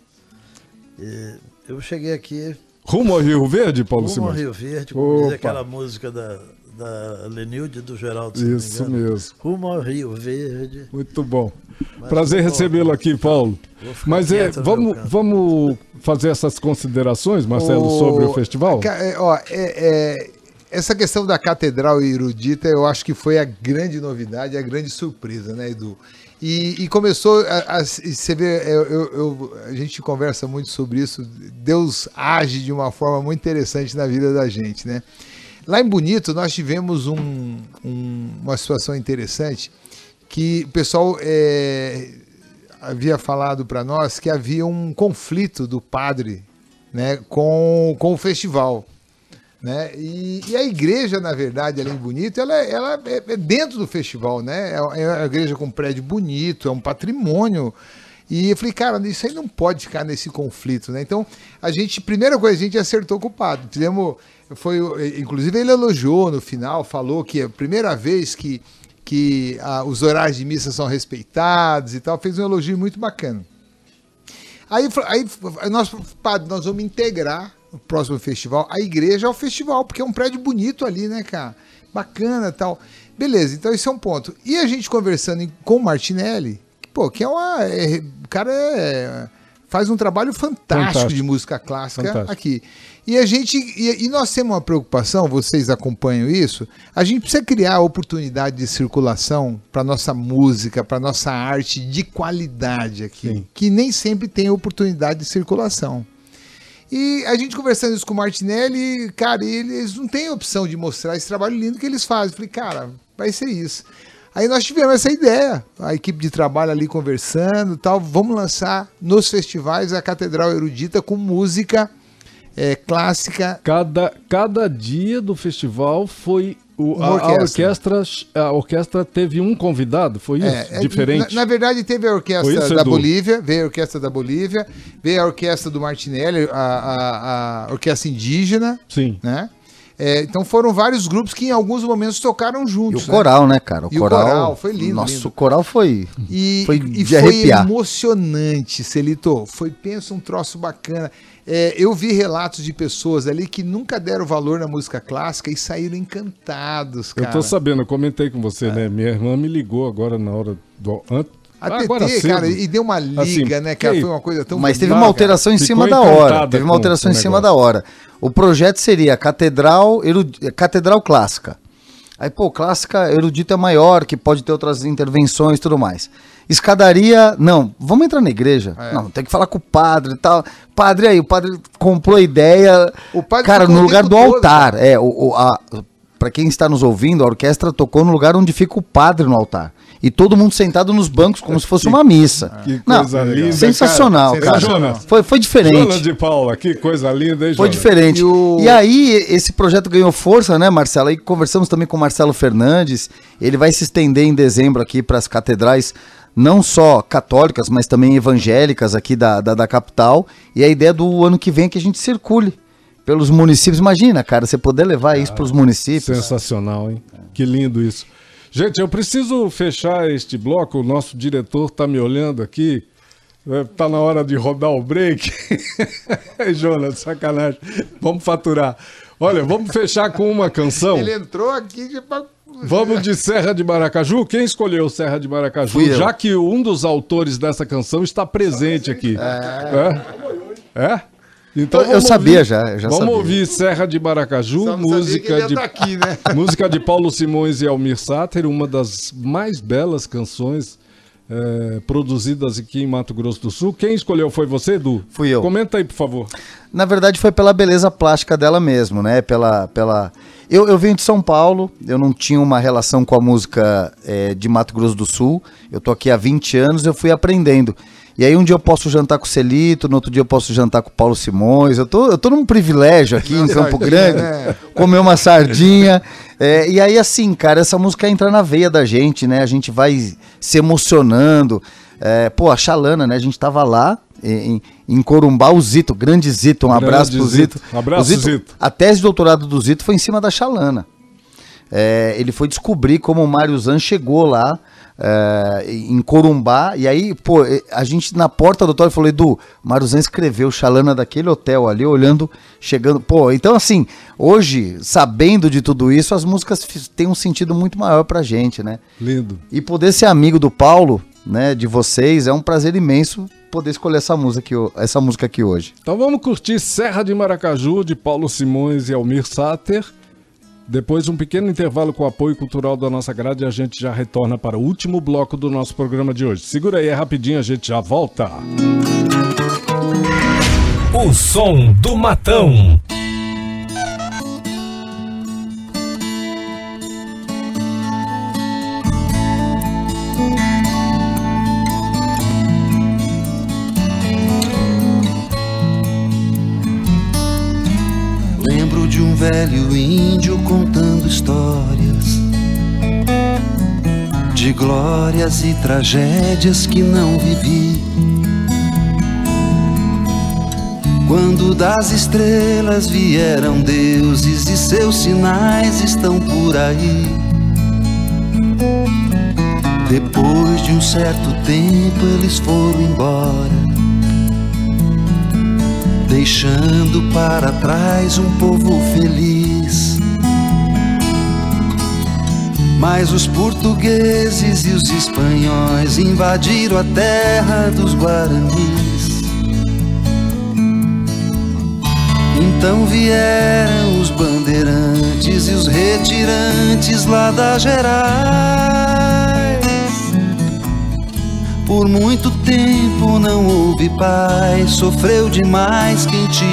E eu cheguei aqui Rumo ao Rio Verde, Paulo rumo ao Simões? Rio Verde, como diz Opa. aquela música da, da Lenilde do Geraldo. se não me Isso mesmo. Rumo ao Rio Verde. Muito bom. Mas Prazer recebê-lo aqui, Paulo. Mas é, vamos, vamos fazer essas considerações, Marcelo, O- sobre o festival? É, ó, é- é, essa questão da catedral erudita, eu acho que foi a grande novidade, a grande surpresa, né, Edu? E, e começou a, a- você vê, eu- eu- eu- a gente conversa muito sobre isso. Deus age de uma forma muito interessante na vida da gente, né? Lá em Bonito, nós tivemos um- um- uma situação interessante que o pessoal é, havia falado para nós que havia um conflito do padre né, com, com o festival. Né? E, e a igreja, na verdade, ali em Bonito, ela, ela é, é dentro do festival, né? É, é uma igreja com um prédio bonito, é um patrimônio. E eu falei, cara, isso aí não pode ficar nesse conflito, né? Então, a gente, primeira coisa, a gente acertou com o padre. Fizemos, foi, inclusive ele elogiou no final, falou que é a primeira vez que, que ah, os horários de missa são respeitados e tal, fez um elogio muito bacana. Aí, aí nós, padre, nós vamos integrar no próximo festival a igreja ao festival, porque é um prédio bonito ali, né, cara? Bacana tal. Beleza, então esse é um ponto. E a gente conversando em- com o Martinelli, que, pô, que é uma. é- o cara é- faz um trabalho fantástico, Fantástico. de música clássica Fantástico. aqui. E a gente. E, e nós temos uma preocupação, vocês acompanham isso. A gente precisa criar oportunidade de circulação para nossa música, para nossa arte de qualidade aqui, Sim. que nem sempre tem oportunidade de circulação. E a gente conversando isso com o Martinelli, cara, eles não têm opção de mostrar esse trabalho lindo que eles fazem. Eu falei, cara, vai ser isso. Aí nós tivemos essa ideia, a equipe de trabalho ali conversando tal, vamos lançar nos festivais a Catedral Erudita com música é, clássica. Cada, cada dia do festival foi. O, a, a orquestra. orquestra. A orquestra teve um convidado, foi isso? É, é, Diferente. Na, na verdade, teve a orquestra isso, da Edu? Bolívia, veio a orquestra da Bolívia, veio a orquestra do Martinelli, a, a- a orquestra indígena, Sim. né? É, então foram vários grupos que em alguns momentos tocaram E o juntos. né? coral, né, cara? O E o coral, coral, foi lindo, Nosso lindo. coral foi. E Foi e de foi arrepiar. emocionante, Celito. Foi, pensa, um troço bacana. É, eu vi relatos de pessoas ali que nunca deram valor na música clássica e saíram encantados, Eu cara. tô sabendo, eu comentei com você, né? Minha irmã me ligou agora na hora do. A agora TT, cedo. cara, e deu uma liga, Assim, né, cara? que- Foi uma coisa tão Mas teve uma cara. alteração em Ficou cima da hora. Teve uma alteração em cima negócio. da hora. O projeto seria Catedral, Eru- Catedral Clássica. Aí, pô, clássica erudita é maior, que pode ter outras intervenções e tudo mais. Escadaria, não, vamos entrar na igreja. É. Não, tem que falar com o padre e tal. Padre aí, o padre comprou a ideia. O padre cara, no lugar do todo, altar. É, o, o, a, pra quem está nos ouvindo, a orquestra tocou no lugar onde fica o padre no altar. E todo mundo sentado nos bancos, como se fosse uma missa. Que Não, coisa linda. sensacional, cara. cara. Sensacional. Foi, foi diferente. Jonas de Paula, que coisa linda, hein, Foi Jonas? diferente. E o- E aí, esse projeto ganhou força, né, Marcelo? Aí conversamos também com o Marcelo Fernandes. Ele vai se estender em dezembro aqui para as catedrais, não só católicas, mas também evangélicas aqui da, da, da capital. E a ideia do ano que vem é que a gente circule pelos municípios. Imagina, cara, você poder levar isso para os municípios. Sensacional, hein? Que lindo isso. Gente, eu preciso fechar este bloco. O nosso diretor tá me olhando aqui. É, Tá na hora de rodar o break. Jonas, sacanagem. Vamos faturar. Olha, vamos fechar com uma canção. Ele entrou aqui de... Vamos de Serra de Maracaju. Quem escolheu Serra de Maracaju? Fui eu. Já que um dos autores dessa canção está presente aqui. É? É? Então Eu- sabia ouvir- já, eu já Vamos sabia. ouvir Serra de Maracaju, música de tá aqui, né? música de Paulo Simões e Almir Sater, uma das mais belas canções eh, produzidas aqui em Mato Grosso do Sul. Quem escolheu foi você, Edu? Fui eu. Comenta aí, por favor. Na verdade, foi pela beleza plástica dela mesmo, né? Pela, pela... Eu, eu venho de São Paulo, eu não tinha uma relação com a música eh, de Mato Grosso do Sul. Eu tô aqui há 20 anos, eu fui aprendendo. E aí um dia eu posso jantar com o Celito, no outro dia eu posso jantar com o Paulo Simões. Eu tô, eu tô num privilégio aqui em Campo Grande, né? comer uma sardinha. É, e aí, assim, cara, essa música entra na veia da gente, né? A gente vai se emocionando. É, pô, a Xalana, né? A gente tava lá em, em Corumbá, o Zito, grande Zito, um Grande abraço pro Zito. Zito. Abraço, O Zito. A tese de doutorado do Zito foi em cima da Xalana. É, ele foi descobrir como o Mário Zan chegou lá é, em Corumbá. E aí, pô, a gente na porta do hotel falou: Edu, Mário Zan escreveu Xalana daquele hotel ali, olhando, chegando. Pô, então assim, hoje, sabendo de tudo isso, as músicas têm um sentido muito maior pra gente, né? Lindo. E poder ser amigo do Paulo, né, de vocês, é um prazer imenso poder escolher essa música aqui, essa música aqui hoje. Então vamos curtir Serra de Maracaju, de Paulo Simões e Almir Sater. Depois um pequeno intervalo com o apoio cultural da nossa grade a gente já retorna para o último bloco do nosso programa de hoje. Segura aí, é rapidinho, a gente já volta. O som do matão. Velho índio contando histórias de glórias e tragédias que não vivi. Quando das estrelas vieram deuses e seus sinais estão por aí. Depois de um certo tempo eles foram embora deixando para trás um povo feliz. Mas os portugueses e os espanhóis invadiram a terra dos guaranis. Então vieram os bandeirantes e os retirantes lá da Gerais Por muito tempo não houve paz, sofreu demais quem te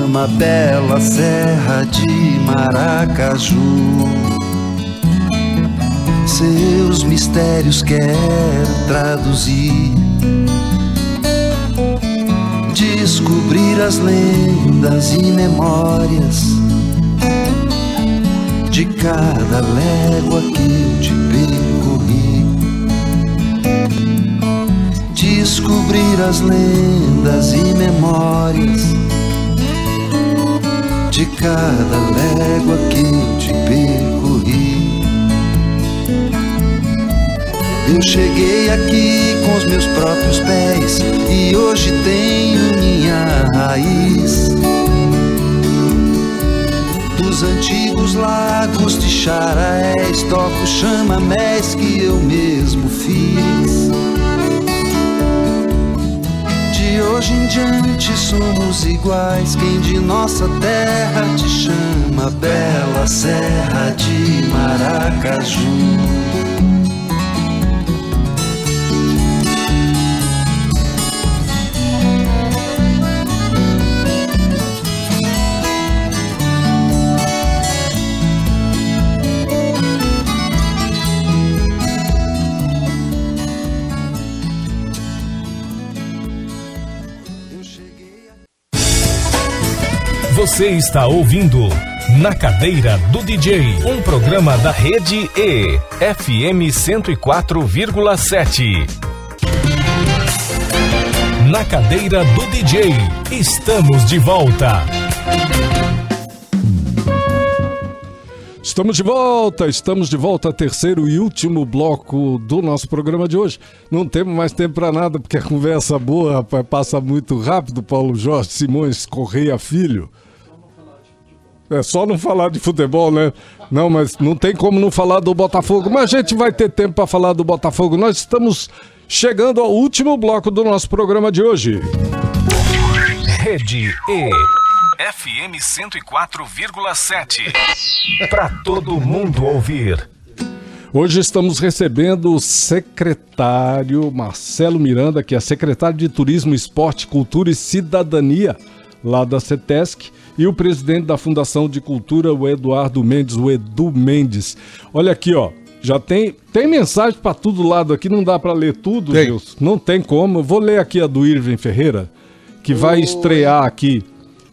ama, bela serra de Maracaju. Seus mistérios quero traduzir, descobrir as lendas e memórias de cada légua que eu te Descobrir as lendas e memórias de cada légua que eu te percorri. Eu cheguei aqui com os meus próprios pés e hoje tenho minha raiz dos antigos lagos de Charaés, toco chamamés que eu mesmo fiz. De hoje em diante somos iguais, quem de nossa terra te chama, bela serra de Maracaju. Você está ouvindo Na Cadeira do DJ, um programa da rede E, FM 104,7. Na Cadeira do DJ, estamos de volta. Estamos de volta, estamos de volta, terceiro e último bloco do nosso programa de hoje. Não temos mais tempo para nada, porque a conversa boa, rapaz, passa muito rápido. Paulo Jorge Simões Correia Filho. É só não falar de futebol, né? Não, mas não tem como não falar do Botafogo. Mas a gente vai ter tempo para falar do Botafogo. Nós estamos chegando ao último bloco do nosso programa de hoje. Rede E, FM 104,7. Para todo mundo ouvir. Hoje estamos recebendo o secretário Marcelo Miranda, que é secretário de Turismo, Esporte, Cultura e Cidadania lá da CETESC e o presidente da Fundação de Cultura, o Eduardo Mendes, o Edu Mendes. Olha aqui, ó. Já tem, tem mensagem para todo lado aqui, não dá para ler tudo, Tem. Deus. Não tem como. Eu vou ler aqui a do Irving Ferreira, que vai Oi. estrear aqui.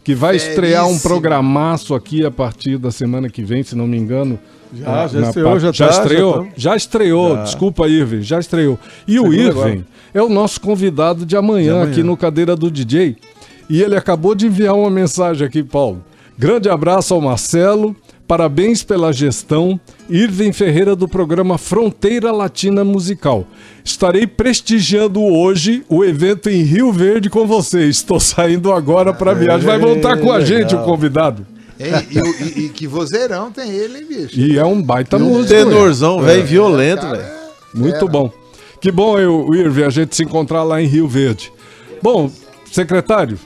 Que vai estrear um programaço aqui a partir da semana que vem, se não me engano. Já, já Na estreou, já já tá, já estreou. Já estreou, Já. desculpa, Irving, já estreou. E o Irving agora. é o nosso convidado de amanhã, De amanhã. aqui no Cadeira do DJ. E ele acabou de enviar uma mensagem aqui, Paulo. Grande abraço ao Marcelo, parabéns pela gestão. Irving Ferreira do programa Fronteira Latina Musical. Estarei prestigiando hoje o evento em Rio Verde com vocês. Estou saindo agora para viagem. Vai voltar com a gente o convidado. E, e- e que vozeirão tem ele, hein, bicho? E é um baita Um músico. hein? tenorzão, velho, violento, Cara, velho. Muito É, bom. Que bom, eu, Irving, a gente se encontrar lá em Rio Verde. Bom, secretário,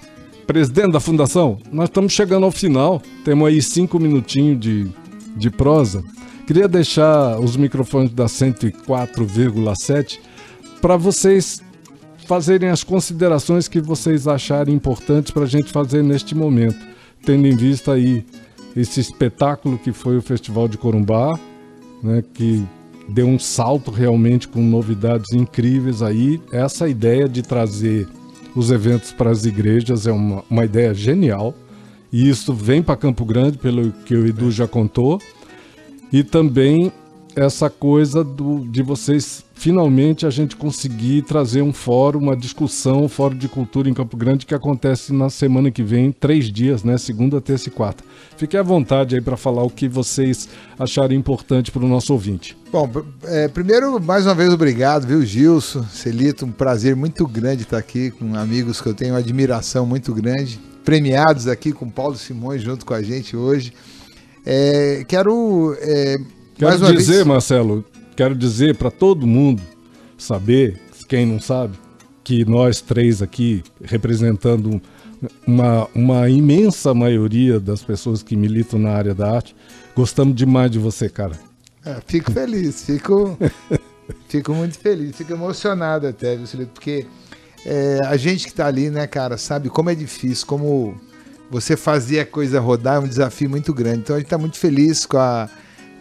presidente da fundação, nós estamos chegando ao final. Temos aí cinco minutinhos de, de prosa. Queria deixar os microfones da 104,7 para vocês fazerem as considerações que vocês acharem importantes para a gente fazer neste momento, tendo em vista aí esse espetáculo que foi o Festival de Corumbá, né, que deu um salto realmente com novidades incríveis aí. Essa ideia de trazer os eventos para as igrejas é uma, uma ideia genial. E isso vem para Campo Grande, pelo que o Edu já contou. E também essa coisa do, de vocês finalmente a gente conseguir trazer um fórum, uma discussão, um fórum de cultura em Campo Grande que acontece na semana que vem, três dias, né? Segunda, terça e quarta. Fiquem à vontade aí para falar o que vocês acharem importante para o nosso ouvinte. Bom, é, primeiro, mais uma vez, obrigado, viu, Gilson, Celito, um prazer muito grande estar aqui com amigos que eu tenho uma admiração muito grande, premiados aqui com Paulo Simões junto com a gente hoje. É, quero, é, Quero dizer, vez, Marcelo, quero dizer para todo mundo saber, quem não sabe, que nós três aqui, representando uma, uma imensa maioria das pessoas que militam na área da arte, gostamos demais de você, cara. é, fico feliz, fico, Fico muito feliz, fico emocionado até? Porque é, a gente que tá ali, né, cara, sabe como é difícil, como você fazer a coisa rodar é um desafio muito grande. Então a gente tá muito feliz com a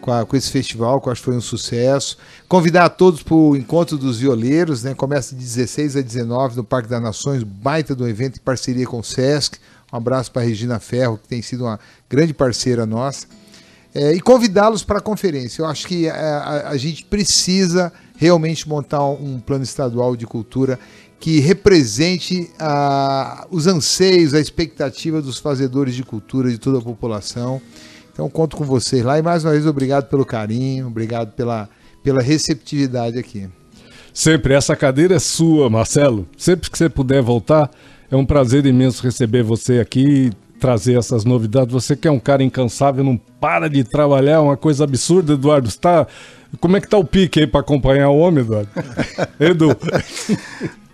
com, a, com, esse festival, que eu acho que foi um sucesso. Convidar a todos para o Encontro dos Violeiros, né? Começa de 16 a 19 no Parque das Nações, baita do evento em parceria com o Sesc. Um abraço para Regina Ferro, que tem sido uma grande parceira nossa. É, e convidá-los para a conferência. Eu acho que a, a, a gente precisa realmente montar um plano estadual de cultura que represente os anseios, a expectativa dos fazedores de cultura de toda a população. Então conto com vocês lá e mais uma vez obrigado pelo carinho, obrigado pela, pela receptividade aqui. Sempre, essa cadeira é sua, Marcelo. Sempre que você puder voltar, é um prazer imenso receber você aqui trazer essas novidades. Você que é um cara incansável, não para de trabalhar, é uma coisa absurda, Eduardo. Está... Como é que tá o pique aí para acompanhar o homem, Eduardo? Edu.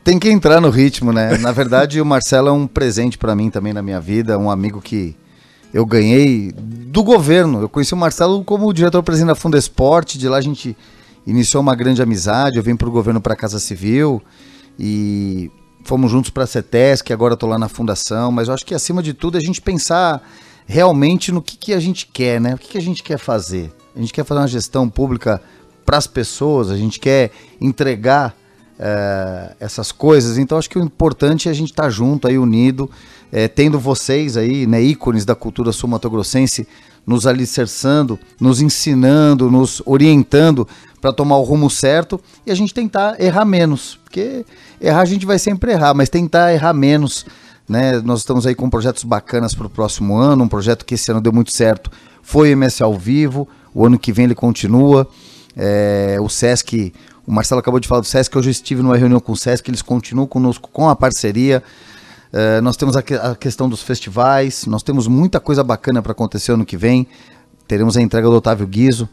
Tem que entrar no ritmo, né? Na verdade, o Marcelo é um presente para mim também na minha vida, um amigo que eu ganhei do governo. Eu conheci o Marcelo como diretor-presidente da Funda Esporte, de lá a gente iniciou uma grande amizade. Eu vim para o governo para a Casa Civil e fomos juntos para a CETESC, agora estou lá na fundação. Mas eu acho que acima de tudo a gente pensar realmente no que, que a gente quer, né? O que, que a gente quer fazer? A gente quer fazer uma gestão pública para as pessoas, a gente quer entregar é, essas coisas. Então acho que o importante é a gente estar tá junto aí, unido, é, tendo vocês aí, né, ícones da cultura sul-mato-grossense, nos alicerçando, nos ensinando, nos orientando para tomar o rumo certo e a gente tentar errar menos, porque errar a gente vai sempre errar, mas tentar errar menos. Né? Nós estamos aí com projetos bacanas para o próximo ano, um projeto que esse ano deu muito certo, foi o MS ao vivo, o ano que vem ele continua. É, o Sesc o Marcelo acabou de falar do Sesc, eu já estive numa reunião com o Sesc, eles continuam conosco com a parceria. Uh, nós temos a, que, a, questão dos festivais, nós temos muita coisa bacana para acontecer ano que vem. Teremos a entrega do Otávio Guizo.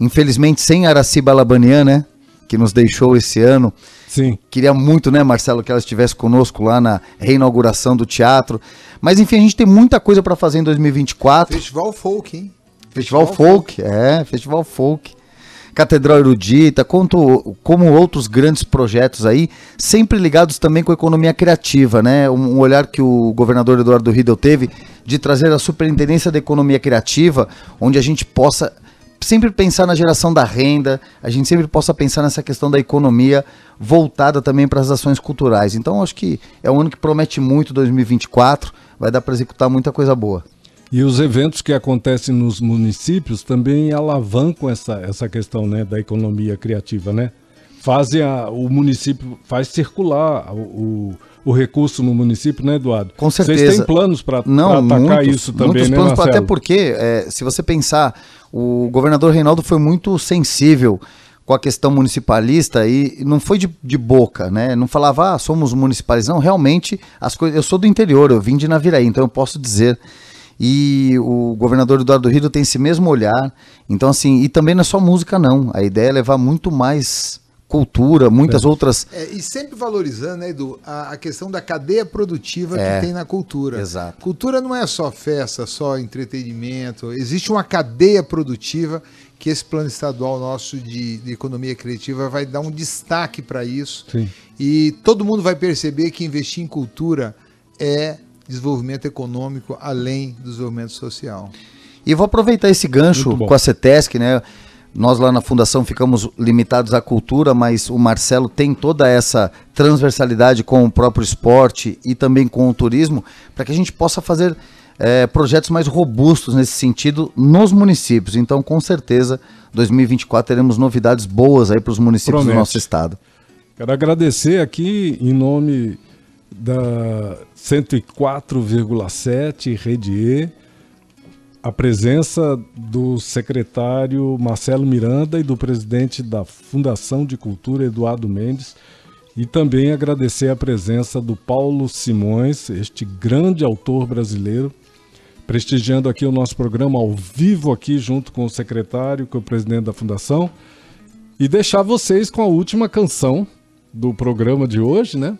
Infelizmente, sem Araciba Labanian, né? Que nos deixou esse ano. Sim. Queria muito, né, Marcelo, que ela estivesse conosco lá na reinauguração do teatro. Mas enfim, a gente tem muita coisa para fazer em 2024. Festival Folk, hein? Festival, Festival Folk, Folk, é, Festival Folk. Catedral Erudita, quanto, como outros grandes projetos aí, sempre ligados também com a economia criativa, né? Um, um olhar que o governador Eduardo Riedel teve de trazer a superintendência da economia criativa, onde a gente possa sempre pensar na geração da renda, a gente sempre possa pensar nessa questão da economia voltada também para as ações culturais. Então, acho que é um ano que promete muito 2024, vai dar para executar muita coisa boa. E os eventos que acontecem nos municípios também alavancam essa, essa questão né, da economia criativa, né? Fazem a, o município, faz circular o, o recurso no município, né, Eduardo? Com certeza. Vocês têm planos para atacar muitos, isso também, muitos né, planos, Até porque, é, se você pensar, o governador Reinaldo foi muito sensível com a questão municipalista e não foi de, de boca, né? Não falava, ah, somos municipais. Não, realmente, as coisas. Eu sou do interior, eu vim de Naviraí, então eu posso dizer e o governador Eduardo Rido tem esse mesmo olhar. Então, assim, e também não é só música, não. A ideia é levar muito mais cultura, muitas é. outras. É, e sempre valorizando, né, Edu, a, a questão da cadeia produtiva é, que tem na cultura. Exato. Cultura não é só festa, só entretenimento. Existe uma cadeia produtiva que esse plano estadual nosso de, de economia criativa vai dar um destaque para isso. Sim. E todo mundo vai perceber que investir em cultura é desenvolvimento econômico além do desenvolvimento social. E vou aproveitar esse gancho com a CETESC, né? Nós lá na Fundação ficamos limitados à cultura, mas o Marcelo tem toda essa transversalidade com o próprio esporte e também com o turismo, para que a gente possa fazer é, projetos mais robustos nesse sentido nos municípios. Então, com certeza, 2024 teremos novidades boas aí para os municípios Promete. do nosso estado. Quero agradecer aqui em nome da 104,7 Rede E, a presença do secretário Marcelo Miranda e do presidente da Fundação de Cultura Eduardo Mendes e também agradecer a presença do Paulo Simões, este grande autor brasileiro, prestigiando aqui o nosso programa ao vivo aqui junto com o secretário, com o presidente da fundação, e deixar vocês com a última canção do programa de hoje, né?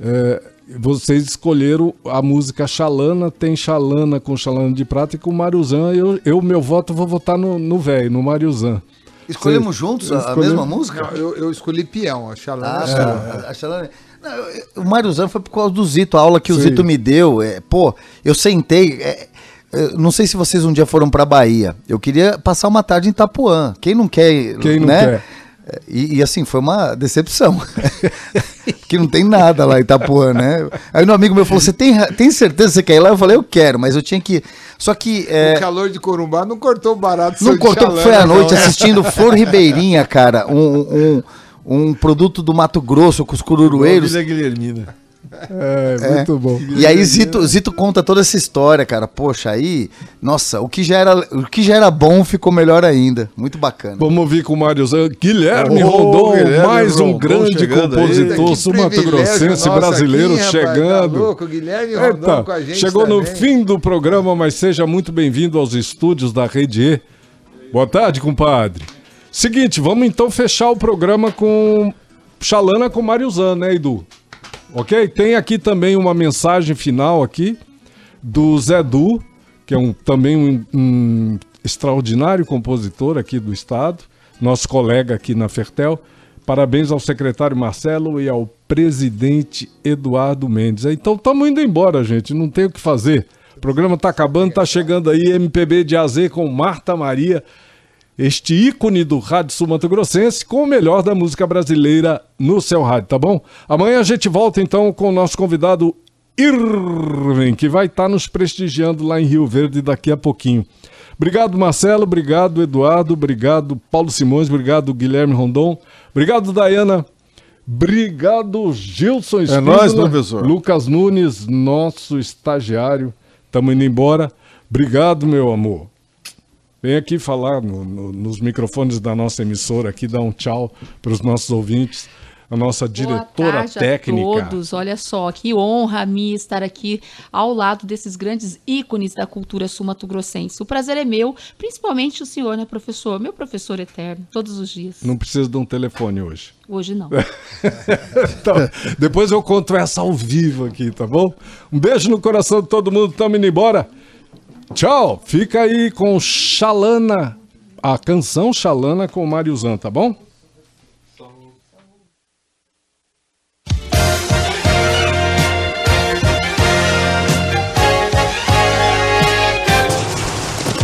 É, vocês escolheram a música Xalana, tem Xalana com Xalana de Prata e com Mariuzan. Eu, eu meu voto, vou votar no velho, no, no Mariuzan. Escolhemos juntos a, mesma música? Não, eu, eu escolhi peão, a Xalana. Ah, é. tá. A Xalana- Não, eu- o Mário Zan foi por causa do Zito, a aula que o Sim. Zito me deu. É, pô, eu sentei. é, eu não sei se vocês um dia foram pra Bahia. Eu queria passar uma tarde em Itapuã. Quem não quer. Quem não né? quer? E, e, assim, foi uma decepção. Porque não tem nada lá em Itapuã, né? Aí um amigo meu falou: Você tem, tem certeza que você quer ir lá? Eu falei: Eu quero, mas eu tinha que. Só que. é, O calor de Corumbá não cortou barato não cortou, Xalana, foi à não, noite né? assistindo Flor Ribeirinha, cara. Um, um, um produto do Mato Grosso com os cururueiros. Vila Guilhermina. É, muito bom. E aí Zito, Zito conta toda essa história, cara. Poxa, aí, nossa, o que já era, o que já era bom ficou melhor ainda. Muito bacana. Vamos ouvir com o Mário Zan. Guilherme Ô, Rondon, Guilherme mais um Rondon grande compositor sumatogrossense brasileiro aqui, rapaz, chegando. Tá louco, Guilherme Rondon Eita, com a gente chegou no também. fim do programa, mas seja muito bem-vindo aos estúdios da Rede E. Boa tarde, compadre. Seguinte, vamos então fechar o programa com Xalana com Mário Zan, né, Edu? Ok? Tem aqui também uma mensagem final aqui do Zé Du, que é um, também um, um extraordinário compositor aqui do estado, nosso colega aqui na Fertel. Parabéns ao secretário Marcelo e ao presidente Eduardo Mendes. Então estamos indo embora, gente, não tem o que fazer. O programa está acabando, está chegando aí MPB de AZ com Marta Maria, este ícone do rádio sul-mato-grossense com o melhor da música brasileira no seu rádio, tá bom? Amanhã a gente volta então com o nosso convidado Irving, que vai estar nos prestigiando lá em Rio Verde daqui a pouquinho. Obrigado, Marcelo, obrigado, Eduardo, obrigado, Paulo Simões, obrigado, Guilherme Rondon, obrigado, Dayana, obrigado, Gilson É nóis, Spínola, professor. Lucas Nunes, nosso estagiário, estamos indo embora. Obrigado, meu amor. Vem aqui falar no- no- nos microfones da nossa emissora aqui, dar um tchau para os nossos ouvintes, a nossa diretora Boa tarde técnica. A todos, olha só, que honra a mim estar aqui ao lado desses grandes ícones da cultura sul-mato-grossense. O prazer é meu, principalmente o senhor, né, professor? Meu professor eterno, todos os dias. Não precisa de um telefone hoje. Hoje não. Então, depois eu conto essa ao vivo aqui, tá bom? Um beijo no coração de todo mundo, tamo indo embora. Tchau. Fica aí com Xalana, a canção Xalana com Mariuzan, tá bom?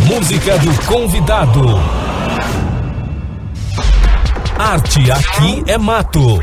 Música do convidado. Arte aqui é mato.